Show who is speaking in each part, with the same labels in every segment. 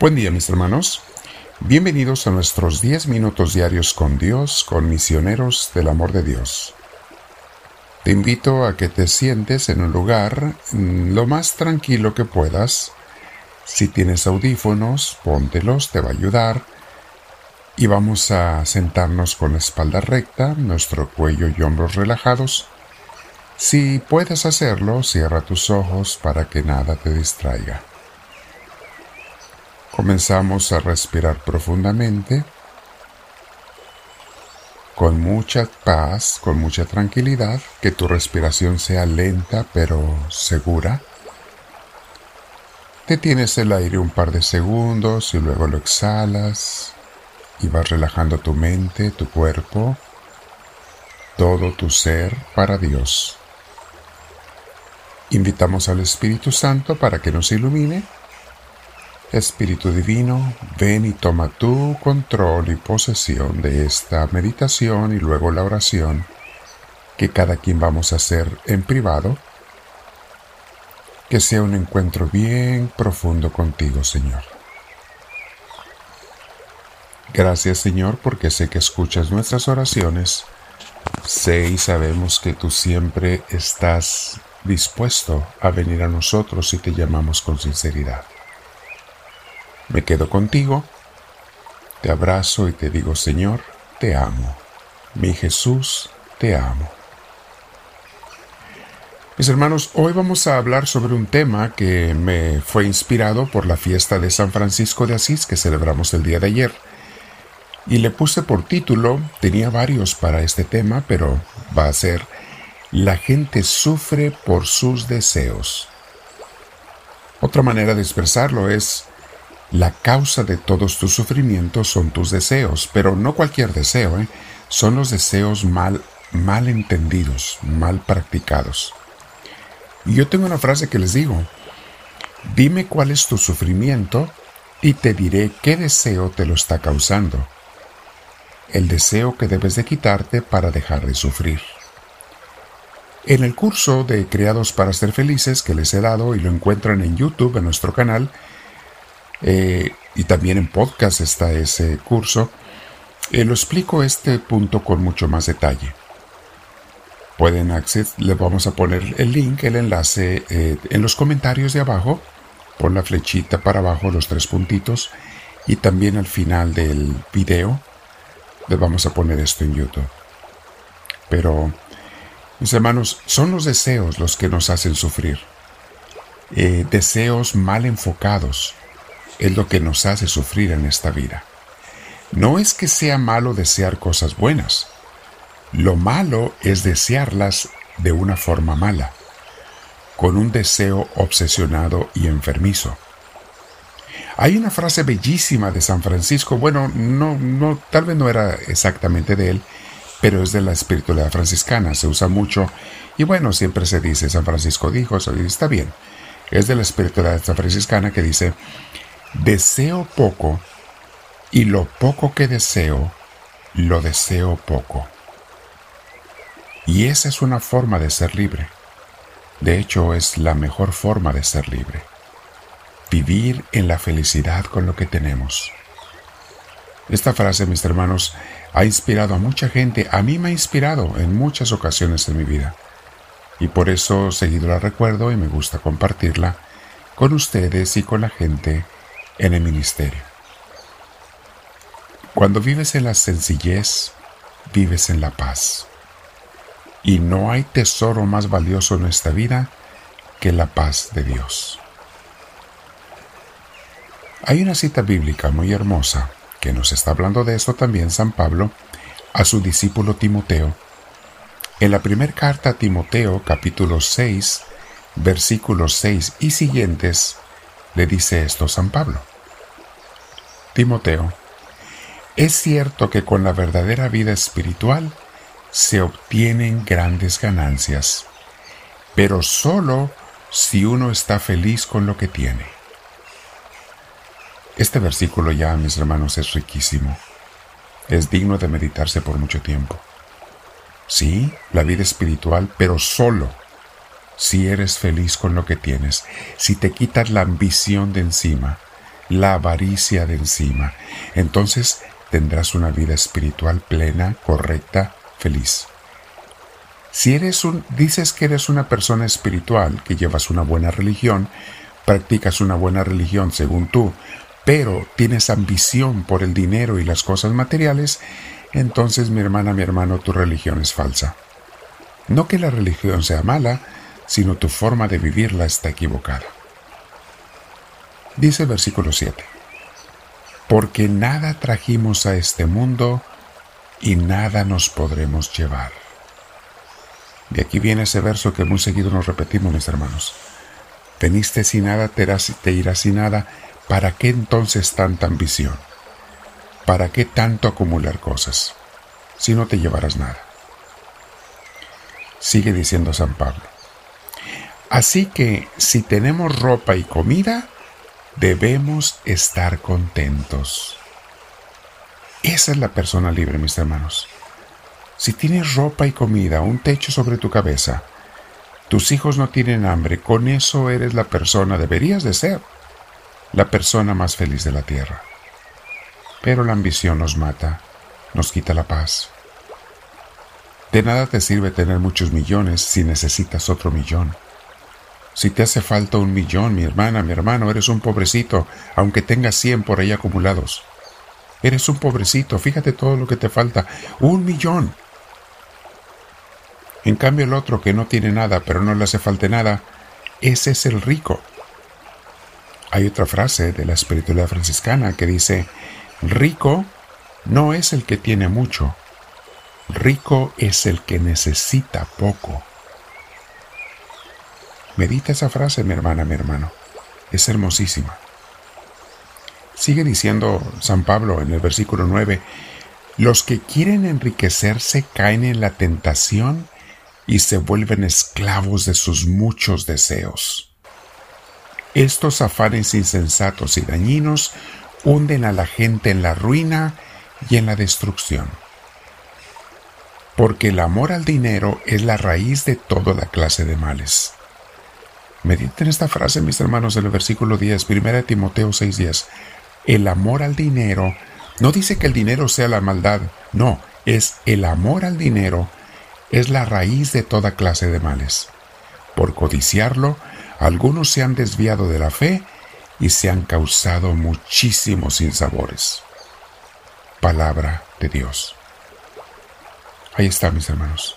Speaker 1: Buen día mis hermanos. Bienvenidos a nuestros 10 minutos diarios con Dios, con misioneros del amor de Dios. Te invito a que te sientes en un lugar mm, lo más tranquilo que puedas. Si tienes audífonos, póntelos, te va a ayudar. Y vamos a sentarnos con la espalda recta, nuestro cuello y hombros relajados. Si puedes hacerlo, cierra tus ojos para que nada te distraiga. Comenzamos a respirar profundamente, con mucha paz, con mucha tranquilidad, que tu respiración sea lenta pero segura. Detienes el aire un par de segundos y luego lo exhalas y vas relajando tu mente, tu cuerpo, todo tu ser para Dios. Invitamos al Espíritu Santo para que nos ilumine Espíritu Divino, ven y toma tu control y posesión de esta meditación y luego la oración que cada quien vamos a hacer en privado. Que sea un encuentro bien profundo contigo, Señor. Gracias, Señor, porque sé que escuchas nuestras oraciones. Sé y sabemos que tú siempre estás dispuesto a venir a nosotros si te llamamos con sinceridad. Me quedo contigo, te abrazo y te digo, Señor, te amo. Mi Jesús, te amo. Mis hermanos, hoy vamos a hablar sobre un tema que me fue inspirado por la fiesta de San Francisco de Asís que celebramos el día de ayer. Y le puse por título, tenía varios para este tema, pero va a ser La gente sufre por sus deseos. Otra manera de expresarlo es la causa de todos tus sufrimientos son tus deseos, pero no cualquier deseo, ¿eh? son los deseos mal, mal entendidos, mal practicados. Y yo tengo una frase que les digo, dime cuál es tu sufrimiento y te diré qué deseo te lo está causando. El deseo que debes de quitarte para dejar de sufrir. En el curso de Creados para ser felices que les he dado y lo encuentran en YouTube en nuestro canal, eh, y también en podcast está ese curso, eh, lo explico este punto con mucho más detalle. Pueden acceder, les vamos a poner el link, el enlace eh, en los comentarios de abajo, pon la flechita para abajo, los tres puntitos, y también al final del video les vamos a poner esto en YouTube. Pero, mis hermanos, son los deseos los que nos hacen sufrir. deseos mal enfocados, es lo que nos hace sufrir en esta vida. No es que sea malo desear cosas buenas. Lo malo es desearlas de una forma mala, con un deseo obsesionado y enfermizo. Hay una frase bellísima de San Francisco, bueno, no, no, tal vez no era exactamente de él, pero es de la espiritualidad franciscana, se usa mucho y bueno, siempre se dice, San Francisco dijo, está bien, es de la espiritualidad franciscana que dice, Deseo poco y lo poco que deseo, lo deseo poco. Y esa es una forma de ser libre. De hecho, es la mejor forma de ser libre. Vivir en la felicidad con lo que tenemos. Esta frase, mis hermanos, ha inspirado a mucha gente. A mí me ha inspirado en muchas ocasiones en mi vida. Y por eso seguido la recuerdo y me gusta compartirla con ustedes y con la gente en el ministerio. Cuando vives en la sencillez, vives en la paz. Y no hay tesoro más valioso en nuestra vida que la paz de Dios. Hay una cita bíblica muy hermosa que nos está hablando de esto también San Pablo a su discípulo Timoteo. En la primera carta a Timoteo capítulo 6 versículos 6 y siguientes le dice esto San Pablo. Timoteo, es cierto que con la verdadera vida espiritual se obtienen grandes ganancias, pero solo si uno está feliz con lo que tiene. Este versículo ya, mis hermanos, es riquísimo. Es digno de meditarse por mucho tiempo. Sí, la vida espiritual, pero solo si eres feliz con lo que tienes, si te quitas la ambición de encima, la avaricia de encima. Entonces tendrás una vida espiritual plena, correcta, feliz. Si eres un, dices que eres una persona espiritual, que llevas una buena religión, practicas una buena religión según tú, pero tienes ambición por el dinero y las cosas materiales, entonces mi hermana, mi hermano, tu religión es falsa. No que la religión sea mala, sino tu forma de vivirla está equivocada. Dice el versículo 7, porque nada trajimos a este mundo y nada nos podremos llevar. De aquí viene ese verso que muy seguido nos repetimos, mis hermanos. Veniste sin nada, te irás sin nada. ¿Para qué entonces tanta ambición? ¿Para qué tanto acumular cosas si no te llevarás nada? Sigue diciendo San Pablo. Así que si tenemos ropa y comida, debemos estar contentos. Esa es la persona libre, mis hermanos. Si tienes ropa y comida, un techo sobre tu cabeza, tus hijos no tienen hambre, con eso eres la persona, deberías de ser, la persona más feliz de la tierra. Pero la ambición nos mata, nos quita la paz. De nada te sirve tener muchos millones si necesitas otro millón. Si te hace falta un millón, mi hermana, mi hermano, eres un pobrecito, aunque tengas cien por ahí acumulados. Eres un pobrecito, fíjate todo lo que te falta. Un millón. En cambio el otro que no tiene nada pero no le hace falta nada, ese es el rico. Hay otra frase de la espiritualidad franciscana que dice, rico no es el que tiene mucho, rico es el que necesita poco. Medita esa frase, mi hermana, mi hermano. Es hermosísima. Sigue diciendo San Pablo en el versículo 9, los que quieren enriquecerse caen en la tentación y se vuelven esclavos de sus muchos deseos. Estos afanes insensatos y dañinos hunden a la gente en la ruina y en la destrucción. Porque el amor al dinero es la raíz de toda la clase de males. Mediten esta frase, mis hermanos, en el versículo 10, 1 Timoteo 6:10. El amor al dinero no dice que el dinero sea la maldad, no, es el amor al dinero es la raíz de toda clase de males. Por codiciarlo, algunos se han desviado de la fe y se han causado muchísimos sinsabores. Palabra de Dios. Ahí está, mis hermanos.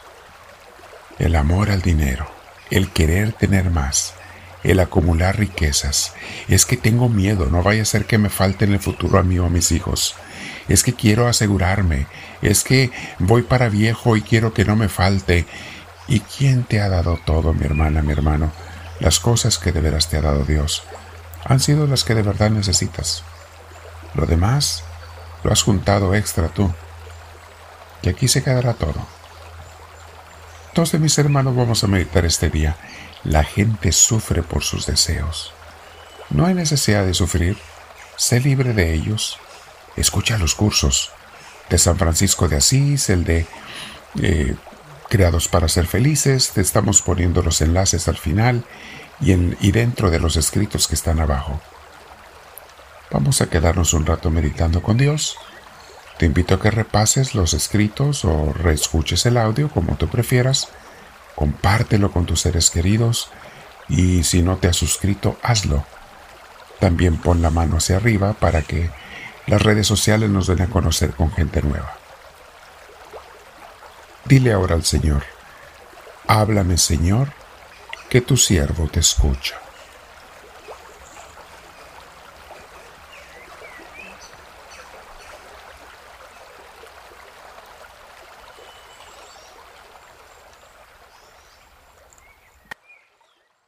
Speaker 1: El amor al dinero, el querer tener más, el acumular riquezas. Es que tengo miedo, no vaya a ser que me falte en el futuro a mí o a mis hijos es que quiero asegurarme, es que voy para viejo y quiero que no me falte. ¿Y quién te ha dado todo, mi hermana, mi hermano? Las cosas que de veras te ha dado Dios han sido las que de verdad necesitas. Lo demás lo has juntado extra tú. Y aquí se quedará todo. Entonces, mis hermanos, vamos a meditar este día. La gente sufre por sus deseos. No hay necesidad de sufrir. Sé libre de ellos. Escucha los cursos de San Francisco de Asís, el de eh, Creados para ser felices. Te estamos poniendo los enlaces al final y, en, y dentro de los escritos que están abajo. Vamos a quedarnos un rato meditando con Dios. Te invito a que repases los escritos o reescuches el audio como tú prefieras. Compártelo con tus seres queridos y si no te has suscrito, hazlo. También pon la mano hacia arriba para que las redes sociales nos den a conocer con gente nueva. Dile ahora al Señor, háblame Señor, que tu siervo te escucha.